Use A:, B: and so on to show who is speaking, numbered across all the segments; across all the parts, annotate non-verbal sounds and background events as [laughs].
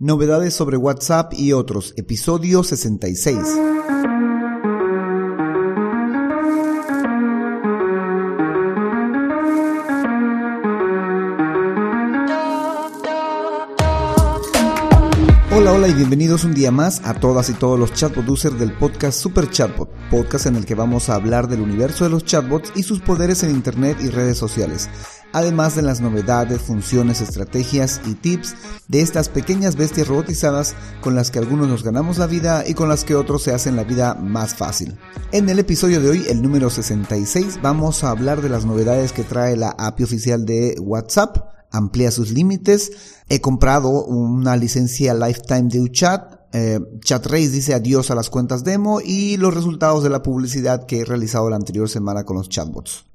A: Novedades sobre WhatsApp y otros, episodio 66. Hola, hola y bienvenidos un día más a todas y todos los chatbot users del podcast Super Chatbot, podcast en el que vamos a hablar del universo de los chatbots y sus poderes en Internet y redes sociales además de las novedades, funciones, estrategias y tips de estas pequeñas bestias robotizadas con las que algunos nos ganamos la vida y con las que otros se hacen la vida más fácil. En el episodio de hoy, el número 66, vamos a hablar de las novedades que trae la API oficial de WhatsApp, amplía sus límites, he comprado una licencia lifetime de UChat, eh, ChatRace dice adiós a las cuentas demo y los resultados de la publicidad que he realizado la anterior semana con los chatbots.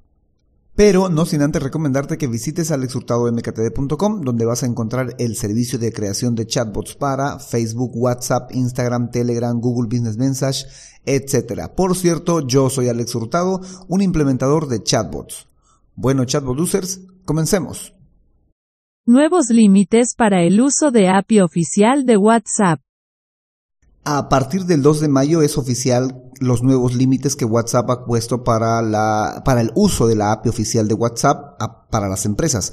A: Pero no sin antes recomendarte que visites alexhurtadomktd.com donde vas a encontrar el servicio de creación de chatbots para Facebook, WhatsApp, Instagram, Telegram, Google Business Message, etc. Por cierto, yo soy Alex Hurtado, un implementador de chatbots. Bueno, chatbot users, comencemos.
B: Nuevos límites para el uso de API oficial de WhatsApp.
A: A partir del 2 de mayo es oficial los nuevos límites que WhatsApp ha puesto para la para el uso de la API oficial de WhatsApp para las empresas.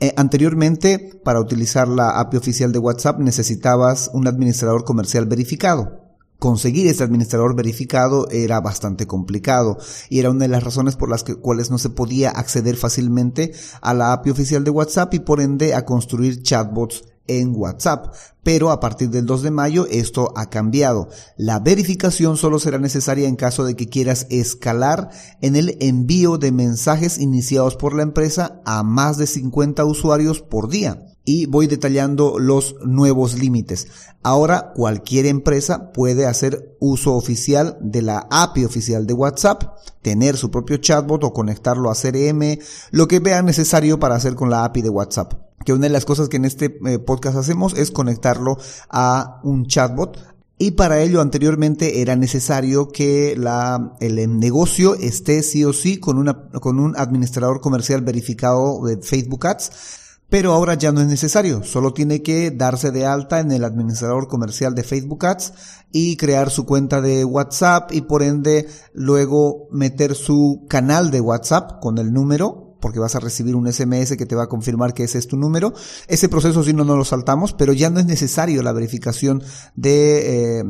A: Eh, anteriormente, para utilizar la API oficial de WhatsApp necesitabas un administrador comercial verificado. Conseguir ese administrador verificado era bastante complicado y era una de las razones por las que, cuales no se podía acceder fácilmente a la API oficial de WhatsApp y por ende a construir chatbots en WhatsApp. Pero a partir del 2 de mayo esto ha cambiado. La verificación solo será necesaria en caso de que quieras escalar en el envío de mensajes iniciados por la empresa a más de 50 usuarios por día y voy detallando los nuevos límites. Ahora cualquier empresa puede hacer uso oficial de la API oficial de WhatsApp, tener su propio chatbot o conectarlo a CRM, lo que vea necesario para hacer con la API de WhatsApp. Que una de las cosas que en este eh, podcast hacemos es conectarlo a un chatbot, y para ello anteriormente era necesario que la, el negocio esté sí o sí con, una, con un administrador comercial verificado de Facebook Ads. Pero ahora ya no es necesario, solo tiene que darse de alta en el administrador comercial de Facebook Ads y crear su cuenta de WhatsApp y por ende luego meter su canal de WhatsApp con el número porque vas a recibir un SMS que te va a confirmar que ese es tu número. Ese proceso si no, no lo saltamos, pero ya no es necesario la verificación de eh,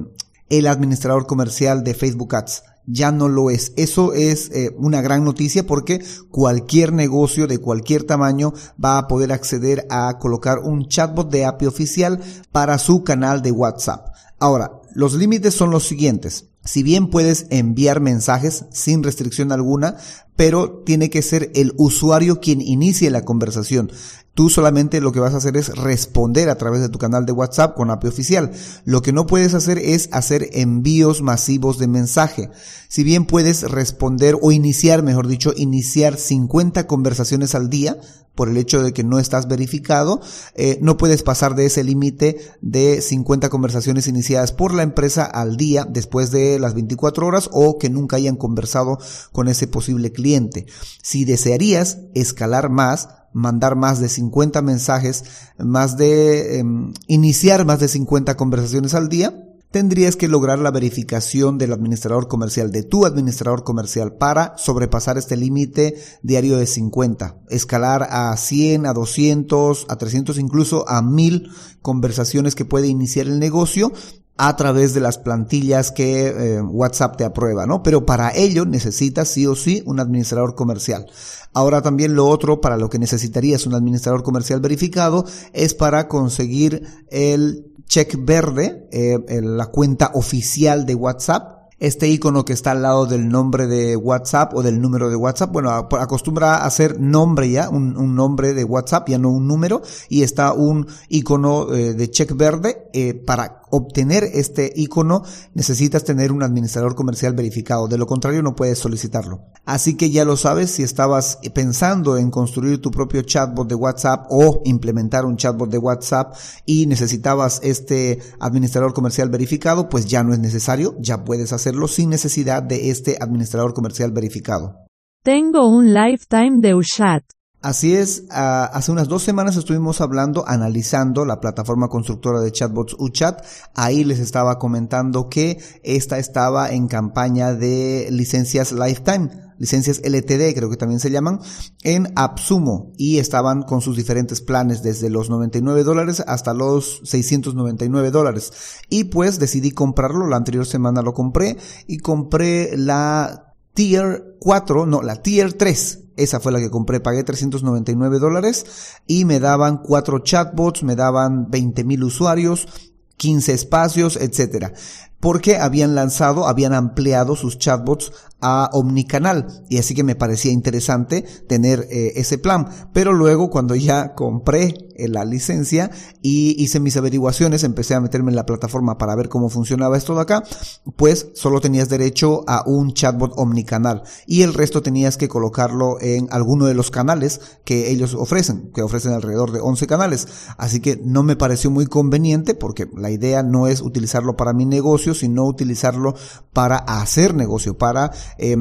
A: el administrador comercial de Facebook Ads ya no lo es. Eso es eh, una gran noticia porque cualquier negocio de cualquier tamaño va a poder acceder a colocar un chatbot de API oficial para su canal de WhatsApp. Ahora, los límites son los siguientes. Si bien puedes enviar mensajes sin restricción alguna, pero tiene que ser el usuario quien inicie la conversación. Tú solamente lo que vas a hacer es responder a través de tu canal de WhatsApp con API oficial. Lo que no puedes hacer es hacer envíos masivos de mensaje. Si bien puedes responder o iniciar, mejor dicho, iniciar 50 conversaciones al día, por el hecho de que no estás verificado, eh, no puedes pasar de ese límite de 50 conversaciones iniciadas por la empresa al día después de las 24 horas o que nunca hayan conversado con ese posible cliente. Si desearías escalar más, mandar más de 50 mensajes, más de em, iniciar más de 50 conversaciones al día, tendrías que lograr la verificación del administrador comercial, de tu administrador comercial, para sobrepasar este límite diario de 50, escalar a 100, a 200, a 300, incluso a 1000 conversaciones que puede iniciar el negocio a través de las plantillas que eh, WhatsApp te aprueba, ¿no? Pero para ello necesitas sí o sí un administrador comercial. Ahora también lo otro para lo que necesitarías un administrador comercial verificado es para conseguir el check verde, eh, la cuenta oficial de WhatsApp este icono que está al lado del nombre de WhatsApp o del número de WhatsApp, bueno, acostumbra a ser nombre ya, un, nombre de WhatsApp, ya no un número, y está un icono eh, de check verde. Para obtener este icono necesitas tener un administrador comercial verificado, de lo contrario no puedes solicitarlo. Así que ya lo sabes, si estabas pensando en construir tu propio chatbot de WhatsApp o implementar un chatbot de WhatsApp y necesitabas este administrador comercial verificado, pues ya no es necesario, ya puedes hacer sin necesidad de este administrador comercial verificado.
B: Tengo un lifetime de UChat.
A: Así es, hace unas dos semanas estuvimos hablando, analizando la plataforma constructora de chatbots UChat. Ahí les estaba comentando que esta estaba en campaña de licencias Lifetime, licencias LTD creo que también se llaman, en Absumo y estaban con sus diferentes planes desde los 99 dólares hasta los 699 dólares. Y pues decidí comprarlo, la anterior semana lo compré y compré la Tier 4, no, la Tier 3 esa fue la que compré, pagué 399 dólares y me daban cuatro chatbots, me daban 20 mil usuarios, 15 espacios, etcétera. Porque habían lanzado, habían ampliado sus chatbots a omnicanal y así que me parecía interesante tener eh, ese plan. Pero luego cuando ya compré eh, la licencia y hice mis averiguaciones, empecé a meterme en la plataforma para ver cómo funcionaba esto de acá, pues solo tenías derecho a un chatbot omnicanal y el resto tenías que colocarlo en alguno de los canales que ellos ofrecen, que ofrecen alrededor de 11 canales. Así que no me pareció muy conveniente porque la idea no es utilizarlo para mi negocio, sino utilizarlo para hacer negocio, para eh,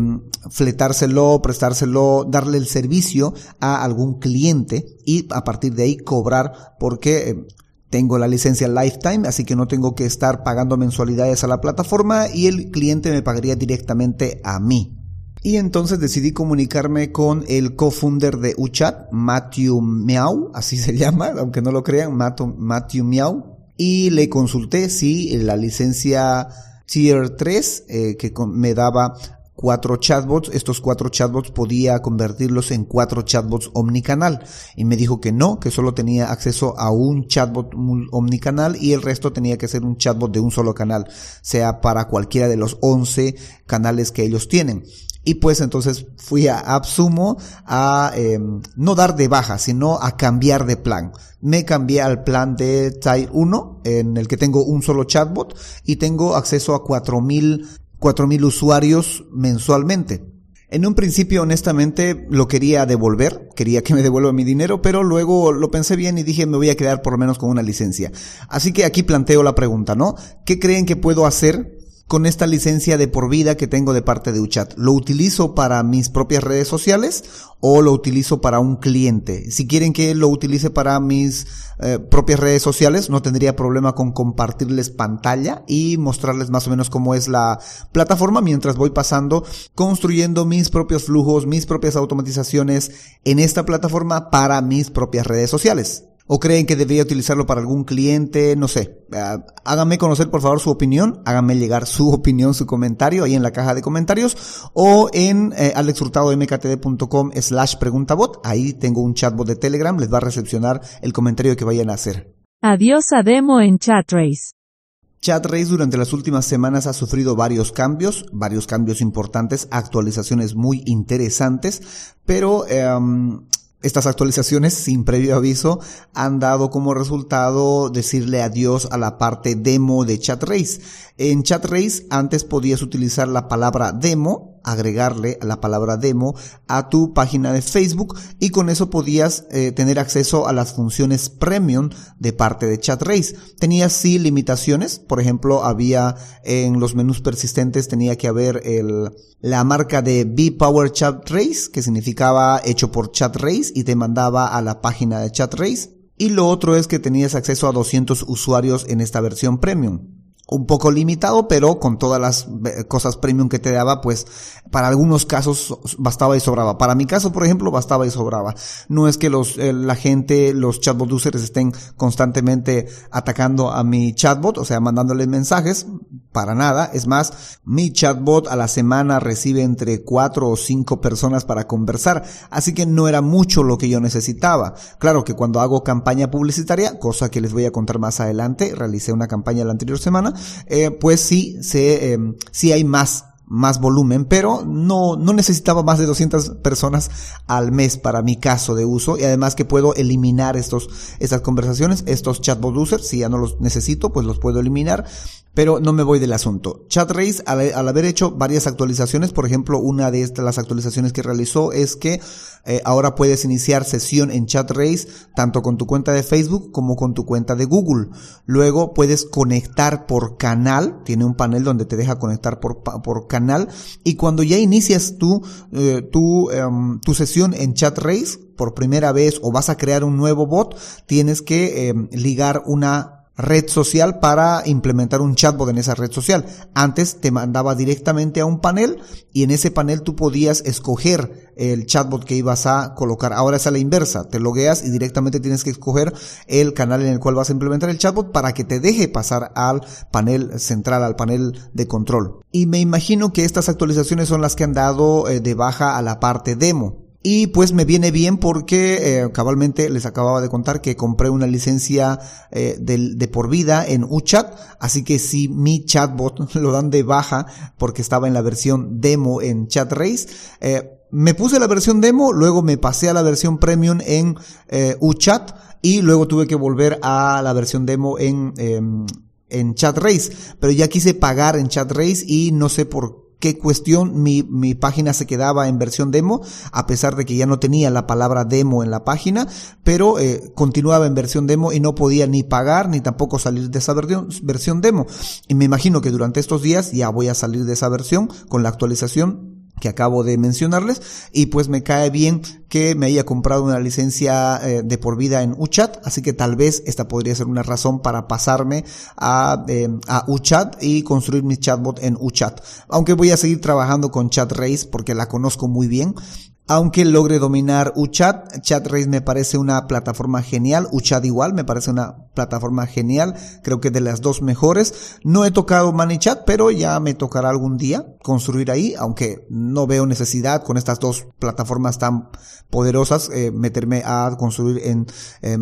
A: fletárselo, prestárselo, darle el servicio a algún cliente y a partir de ahí cobrar porque eh, tengo la licencia Lifetime, así que no tengo que estar pagando mensualidades a la plataforma y el cliente me pagaría directamente a mí. Y entonces decidí comunicarme con el co-founder de UChat, Matthew Miau, así se [laughs] llama, aunque no lo crean, Matthew Miau, y le consulté si la licencia Tier 3 eh, que me daba cuatro chatbots, estos cuatro chatbots podía convertirlos en cuatro chatbots omnicanal. Y me dijo que no, que solo tenía acceso a un chatbot omnicanal y el resto tenía que ser un chatbot de un solo canal, sea para cualquiera de los 11 canales que ellos tienen. Y pues entonces fui a Absumo a eh, no dar de baja, sino a cambiar de plan. Me cambié al plan de Tier 1, en el que tengo un solo chatbot y tengo acceso a 4000 4.000 usuarios mensualmente. En un principio, honestamente, lo quería devolver, quería que me devuelva mi dinero, pero luego lo pensé bien y dije me voy a quedar por lo menos con una licencia. Así que aquí planteo la pregunta, ¿no? ¿Qué creen que puedo hacer con esta licencia de por vida que tengo de parte de UChat? ¿Lo utilizo para mis propias redes sociales o lo utilizo para un cliente? Si quieren que lo utilice para mis eh, propias redes sociales, no tendría problema con compartirles pantalla y mostrarles más o menos cómo es la plataforma mientras voy pasando, construyendo mis propios flujos, mis propias automatizaciones en esta plataforma para mis propias redes sociales o creen que debería utilizarlo para algún cliente, no sé. Ah, háganme conocer por favor su opinión, háganme llegar su [laughs] opinión, su comentario ahí en la caja de comentarios o en eh, alexhurtadomktd.com slash preguntabot. Ahí tengo un chatbot de Telegram, les va a recepcionar el comentario que vayan a hacer.
B: Adiós a demo en ChatRace.
A: ChatRace durante las últimas semanas ha sufrido varios cambios, varios cambios importantes, actualizaciones muy interesantes, pero eh, estas actualizaciones, sin previo aviso, han dado como resultado decirle adiós a la parte demo de ChatRace. En ChatRace antes podías utilizar la palabra demo agregarle la palabra demo a tu página de Facebook y con eso podías eh, tener acceso a las funciones premium de parte de ChatRace. Tenías sí limitaciones, por ejemplo, había en los menús persistentes tenía que haber el, la marca de B-Power ChatRace, que significaba hecho por ChatRace y te mandaba a la página de ChatRace. Y lo otro es que tenías acceso a 200 usuarios en esta versión premium un poco limitado, pero con todas las eh, cosas premium que te daba, pues para algunos casos bastaba y sobraba. Para mi caso, por ejemplo, bastaba y sobraba. No es que los, eh, la gente, los chatbot users estén constantemente atacando a mi chatbot, o sea, mandándoles mensajes, para nada. Es más, mi chatbot a la semana recibe entre cuatro o cinco personas para conversar, así que no era mucho lo que yo necesitaba. Claro que cuando hago campaña publicitaria, cosa que les voy a contar más adelante, realicé una campaña la anterior semana, eh, pues sí, eh, sí hay más más volumen, pero no, no necesitaba más de 200 personas al mes para mi caso de uso y además que puedo eliminar estos, estas conversaciones, estos chatbot users, si ya no los necesito, pues los puedo eliminar Pero no me voy del asunto. ChatRace, al, al, haber hecho varias actualizaciones, por ejemplo, una de estas, las actualizaciones que realizó es que eh, ahora puedes iniciar sesión en ChatRace tanto con tu cuenta de Facebook como con tu cuenta de Google. Luego puedes conectar por canal, tiene un panel donde te deja conectar por, por canal y cuando ya inicias tu, eh, tu, um, tu sesión en ChatRace por primera vez o vas a crear un nuevo bot, tienes que eh, ligar una red social para implementar un chatbot en esa red social. Antes te mandaba directamente a un panel y en ese panel tú podías escoger el chatbot que ibas a colocar. Ahora es a la inversa, te logueas y directamente tienes que escoger el canal en el cual vas a implementar el chatbot para que te deje pasar al panel central, al panel de control. Y me imagino que estas actualizaciones son las que han dado eh, de baja a la parte demo. Y pues me viene bien porque eh, cabalmente les acababa de contar que compré una licencia eh, de, de, por vida en UChat, así que si mi chatbot [laughs] lo dan de baja porque estaba en la versión demo en ChatRace, eh, me puse la versión demo, luego me pasé a la versión premium en eh, UChat y luego tuve que volver a la versión demo en, em, en ChatRace, pero ya quise pagar en ChatRace y no sé por qué cuestión mi, mi página se quedaba en versión demo, a pesar de que ya no tenía la palabra demo en la página, pero eh, continuaba en versión demo y no podía ni pagar ni tampoco salir de esa versión, versión demo. Y me imagino que durante estos días ya voy a salir de esa versión con la actualización que acabo de mencionarles. Y pues me cae bien que me haya comprado una licencia eh, de por vida en UChat, así que tal vez esta podría ser una razón para pasarme a, eh, a UChat y construir mi chatbot en UChat. Aunque voy a seguir trabajando con ChatRace porque la conozco muy bien, aunque logre dominar UChat, ChatRace me parece una plataforma genial, UChat igual me parece una plataforma genial, creo que de las dos mejores. No he tocado ManyChat, pero ya me tocará algún día construir ahí, aunque no veo necesidad con estas dos plataformas tan poderosas eh, meterme a construir en eh.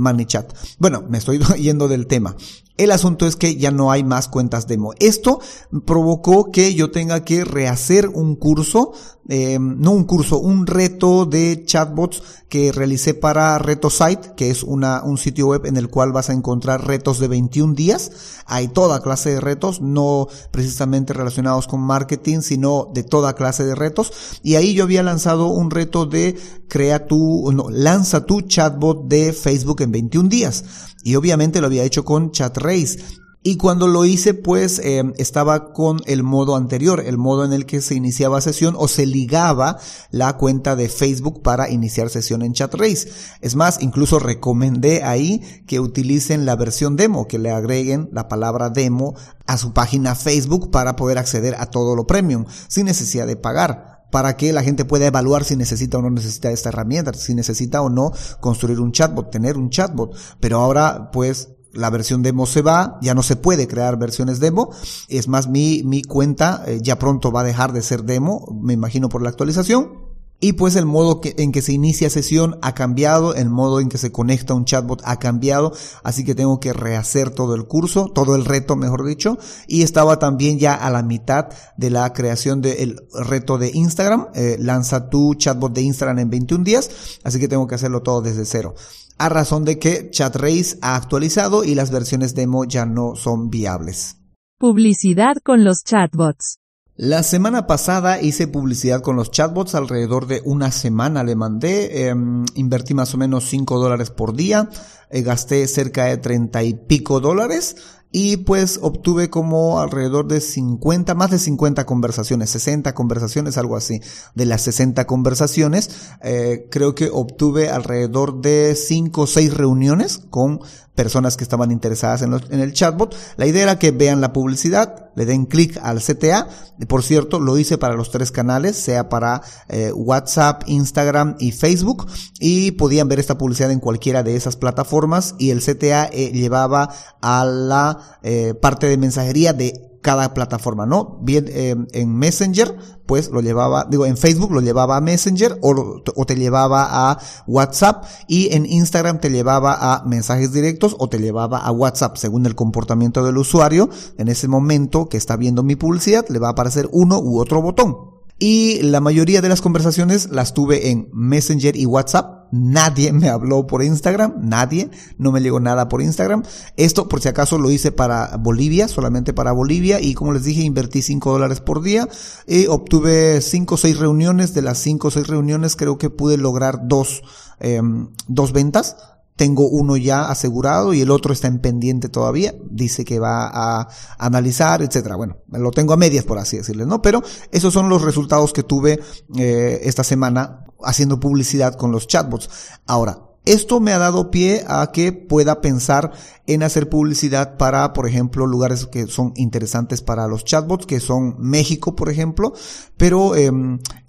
A: Bueno, me estoy [laughs] yendo del tema. El asunto es que ya no hay más cuentas demo. Esto provocó que yo tenga que rehacer un curso, eh, no un curso, un reto de chatbots que realicé para RetoSite, que es una, un sitio web en el cual vas a encontrar retos de 21 días. Hay toda clase de retos, no precisamente relacionados con marketing, sino de toda clase de retos. Y ahí yo había lanzado un reto de crea tu, no, lanza tu chatbot de Facebook en 21 días. Y obviamente lo había hecho con ChatRace. Y cuando lo hice, pues eh, estaba con el modo anterior, el modo en el que se iniciaba sesión o se ligaba la cuenta de Facebook para iniciar sesión en ChatRace. Es más, incluso recomendé ahí que utilicen la versión demo, que le agreguen la palabra demo a su página Facebook para poder acceder a todo lo premium, sin necesidad de pagar para que la gente pueda evaluar si necesita o no necesita esta herramienta, si necesita o no construir un chatbot, tener un chatbot. Pero ahora, pues, la versión demo se va, ya no se puede crear versiones demo. Es más, mi, mi cuenta eh, ya pronto va a dejar de ser demo, me imagino por la actualización. Y pues el modo en que se inicia sesión ha cambiado, el modo en que se conecta un chatbot ha cambiado, así que tengo que rehacer todo el curso, todo el reto, mejor dicho, y estaba también ya a la mitad de la creación del reto de Instagram, eh, lanza tu chatbot de Instagram en 21 días, así que tengo que hacerlo todo desde cero. A razón de que ChatRace ha actualizado y las versiones demo ya no son viables.
B: Publicidad con los chatbots.
A: La semana pasada hice publicidad con los chatbots, alrededor de una semana le mandé, eh, invertí más o menos 5 dólares por día, eh, gasté cerca de 30 y pico dólares y pues obtuve como alrededor de 50, más de 50 conversaciones, 60 conversaciones, algo así. De las 60 conversaciones, eh, creo que obtuve alrededor de 5 o 6 reuniones con personas que estaban interesadas en, en, el chatbot. La idea era que vean la publicidad, le den clic al CTA. Por cierto, lo hice para los tres canales, sea para eh, WhatsApp, Instagram y Facebook. Y podían ver esta publicidad en cualquiera de esas plataformas. Y el CTA eh, llevaba a la eh, parte de mensajería de cada plataforma, ¿no? Bien eh, en Messenger, pues lo llevaba, digo, en Facebook lo llevaba a Messenger o, o, te llevaba a WhatsApp y en Instagram te llevaba a mensajes directos o te llevaba a WhatsApp, según el comportamiento del usuario. En ese momento que está viendo mi publicidad, le va a aparecer uno u otro botón. Y la mayoría de las conversaciones las tuve en Messenger y WhatsApp. Nadie me habló por Instagram, nadie, no me llegó nada por Instagram. Esto, por si acaso, lo hice para Bolivia, solamente para Bolivia, y como les dije, invertí 5 dólares por día, y obtuve 5 o 6 reuniones, de las 5 o 6 reuniones creo que pude lograr dos, eh, dos ventas, tengo uno ya asegurado y el otro está en pendiente todavía. Dice que va a analizar, etcétera. Bueno, lo tengo a medias, por así decirles, ¿no? Pero esos son los resultados que tuve eh, esta semana haciendo publicidad con los chatbots. Ahora, esto me ha dado pie a que pueda pensar en hacer publicidad para, por ejemplo, lugares que son interesantes para los chatbots, que son México, por ejemplo, pero eh,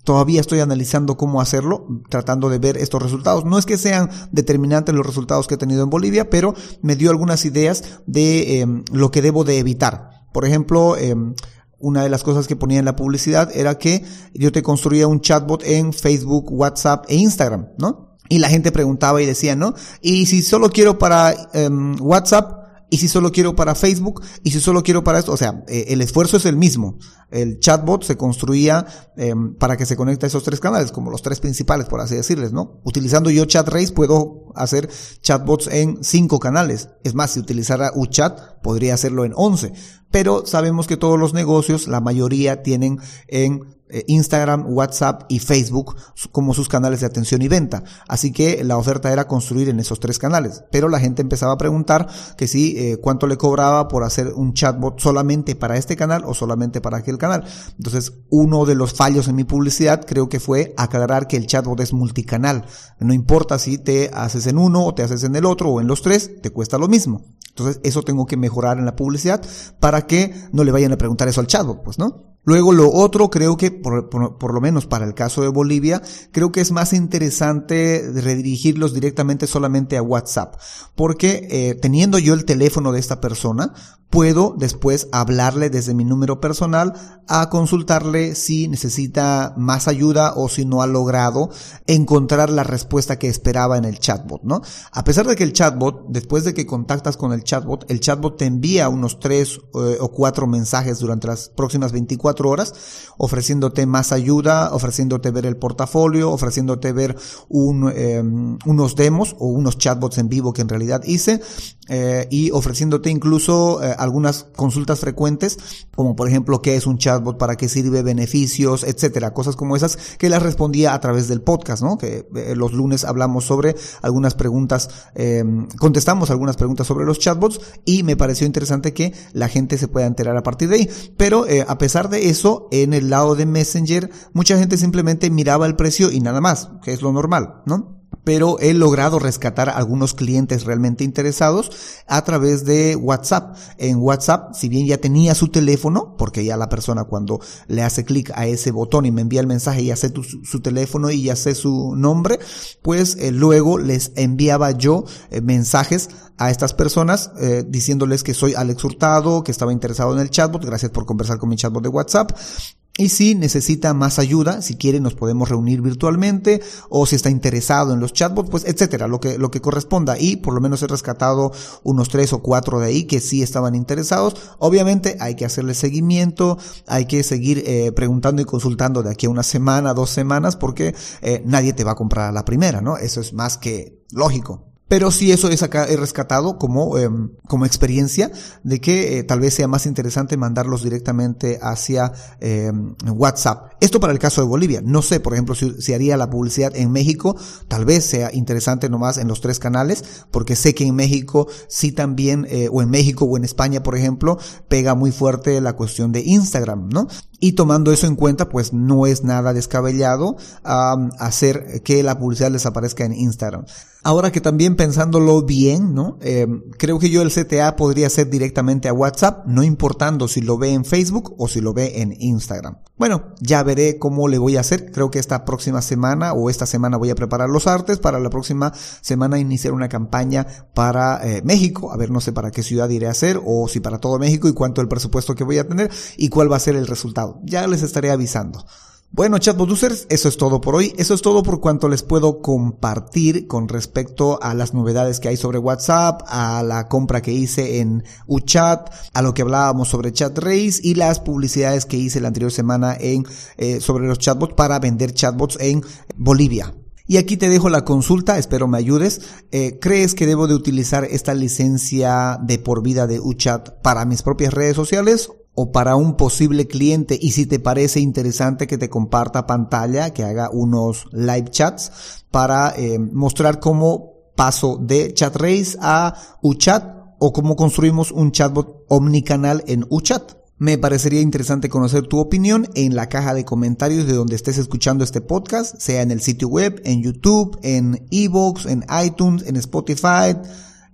A: todavía estoy analizando cómo hacerlo, tratando de ver estos resultados. No es que sean determinantes los resultados que he tenido en Bolivia, pero me dio algunas ideas de eh, lo que debo de evitar. Por ejemplo, eh, una de las cosas que ponía en la publicidad era que yo te construía un chatbot en Facebook, WhatsApp e Instagram, ¿no? Y la gente preguntaba y decía, ¿no? Y si solo quiero para um, WhatsApp, y si solo quiero para Facebook, y si solo quiero para esto, o sea, eh, el esfuerzo es el mismo. El chatbot se construía eh, para que se conecte a esos tres canales, como los tres principales, por así decirles, ¿no? Utilizando yo ChatRace puedo hacer chatbots en cinco canales. Es más, si utilizara UChat, podría hacerlo en once. Pero sabemos que todos los negocios, la mayoría tienen en Instagram, WhatsApp y Facebook como sus canales de atención y venta. Así que la oferta era construir en esos tres canales. Pero la gente empezaba a preguntar que si eh, cuánto le cobraba por hacer un chatbot solamente para este canal o solamente para aquel canal. Entonces, uno de los fallos en mi publicidad creo que fue aclarar que el chatbot es multicanal. No importa si te haces en uno o te haces en el otro o en los tres, te cuesta lo mismo. Entonces, eso tengo que mejorar en la publicidad para que no le vayan a preguntar eso al chatbot, pues, ¿no? Luego lo otro creo que, por, por, lo menos para el caso de Bolivia, creo que es más interesante redirigirlos directamente solamente a WhatsApp. Porque eh, teniendo yo el teléfono de esta persona, puedo después hablarle desde mi número personal a consultarle si necesita más ayuda o si no ha logrado encontrar la respuesta que esperaba en el chatbot, ¿no? A pesar de que el chatbot, después de que contactas con el chatbot, el chatbot te envía unos tres eh, o cuatro mensajes durante las próximas 24 horas ofreciéndote más ayuda, ofreciéndote ver el portafolio, ofreciéndote ver eh, unos demos o unos chatbots en vivo que en realidad hice eh, y ofreciéndote incluso eh, algunas consultas frecuentes, como por ejemplo qué es un chatbot, para qué sirve, beneficios, etcétera, cosas como esas que las respondía a través del podcast, ¿no? Que eh, los lunes hablamos sobre algunas preguntas, eh, contestamos algunas preguntas sobre los chatbots y me pareció interesante que la gente se pueda enterar a partir de ahí. Pero eh, a pesar de eso, en el lado de Messenger, mucha gente simplemente miraba el precio y nada más, que es lo normal, ¿no? Pero he logrado rescatar a algunos clientes realmente interesados a través de WhatsApp. En WhatsApp, si bien ya tenía su teléfono, porque ya la persona cuando le hace clic a ese botón y me envía el mensaje, ya sé tu, su teléfono y ya sé su nombre, pues eh, luego les enviaba yo eh, mensajes a estas personas eh, diciéndoles que soy Alex Hurtado, que estaba interesado en el chatbot, gracias por conversar con mi chatbot de WhatsApp y si necesita más ayuda, si quiere nos podemos reunir virtualmente o si está interesado en los chatbots, pues etcétera, lo que, lo que corresponda. Y por lo menos he rescatado unos tres o cuatro de ahí que sí estaban interesados. Obviamente hay que hacerle seguimiento, hay que seguir eh, preguntando y consultando de aquí a una semana, dos semanas, porque eh, nadie te va a comprar a la primera, ¿no? Eso es más que lógico. Pero sí eso es acá he rescatado como, eh, como experiencia de que eh, tal vez sea más interesante mandarlos directamente hacia eh, WhatsApp. Esto para el caso de Bolivia. No sé, por ejemplo, si, si, haría la publicidad en México, tal vez sea interesante nomás en los tres canales, porque sé que en México sí también, eh, o en México o en España, por ejemplo, pega muy fuerte la cuestión de Instagram, ¿no? Y tomando eso en cuenta, pues no es nada descabellado hacer que la publicidad les aparezca en Instagram. Ahora que también pensándolo bien, ¿no? Eh, creo que yo el CTA podría ser directamente a WhatsApp, no importando si lo ve en Facebook o si lo ve en Instagram. Bueno, ya veré cómo le voy a hacer. Creo que esta próxima semana o esta semana voy a preparar los artes para la próxima semana iniciar una campaña para eh, México. A ver, no sé para qué ciudad iré a hacer o si para todo México y cuánto el presupuesto que voy a tener y cuál va a ser el resultado. Ya les estaré avisando. Bueno, chatbot users, eso es todo por hoy. Eso es todo por cuanto les puedo compartir con respecto a las novedades que hay sobre WhatsApp, a la compra que hice en UChat, a lo que hablábamos sobre ChatRace y las publicidades que hice la anterior semana en eh, sobre los chatbots para vender chatbots en Bolivia. Y aquí te dejo la consulta, espero me ayudes. Eh, ¿Crees que debo de utilizar esta licencia de por vida de UChat para mis propias redes sociales o para un posible cliente y si te parece interesante que te comparta pantalla, que haga unos live chats para eh, mostrar cómo paso de ChatRace a UChat o cómo construimos un chatbot omnicanal en UChat. Me parecería interesante conocer tu opinión en la caja de comentarios de donde estés escuchando este podcast, sea en el sitio web, en YouTube, en Evox, en iTunes, en Spotify,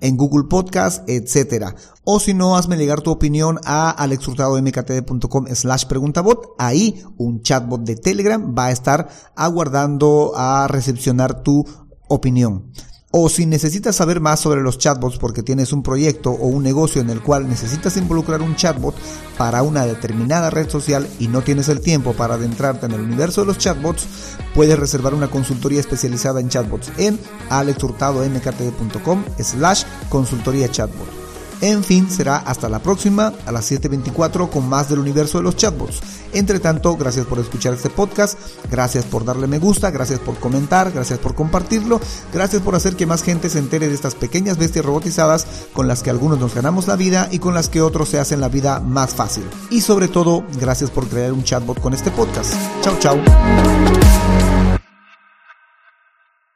A: en Google Podcast, etcétera. O si no, hazme llegar tu opinión a alexhurtadomktd.com slash preguntabot. Ahí un chatbot de Telegram va a estar aguardando a recepcionar tu opinión. O si necesitas saber más sobre los chatbots porque tienes un proyecto o un negocio en el cual necesitas involucrar un chatbot para una determinada red social y no tienes el tiempo para adentrarte en el universo de los chatbots, puedes reservar una consultoría especializada en chatbots en alexhurtadomktd.com slash consultoría chatbot. En fin, será hasta la próxima a las 7.24 con más del universo de los chatbots. Entre tanto, gracias por escuchar este podcast, gracias por darle me gusta, gracias por comentar, gracias por compartirlo, gracias por hacer que más gente se entere de estas pequeñas bestias robotizadas con las que algunos nos ganamos la vida y con las que otros se hacen la vida más fácil. Y sobre todo, gracias por crear un chatbot con este podcast. Chao, chao.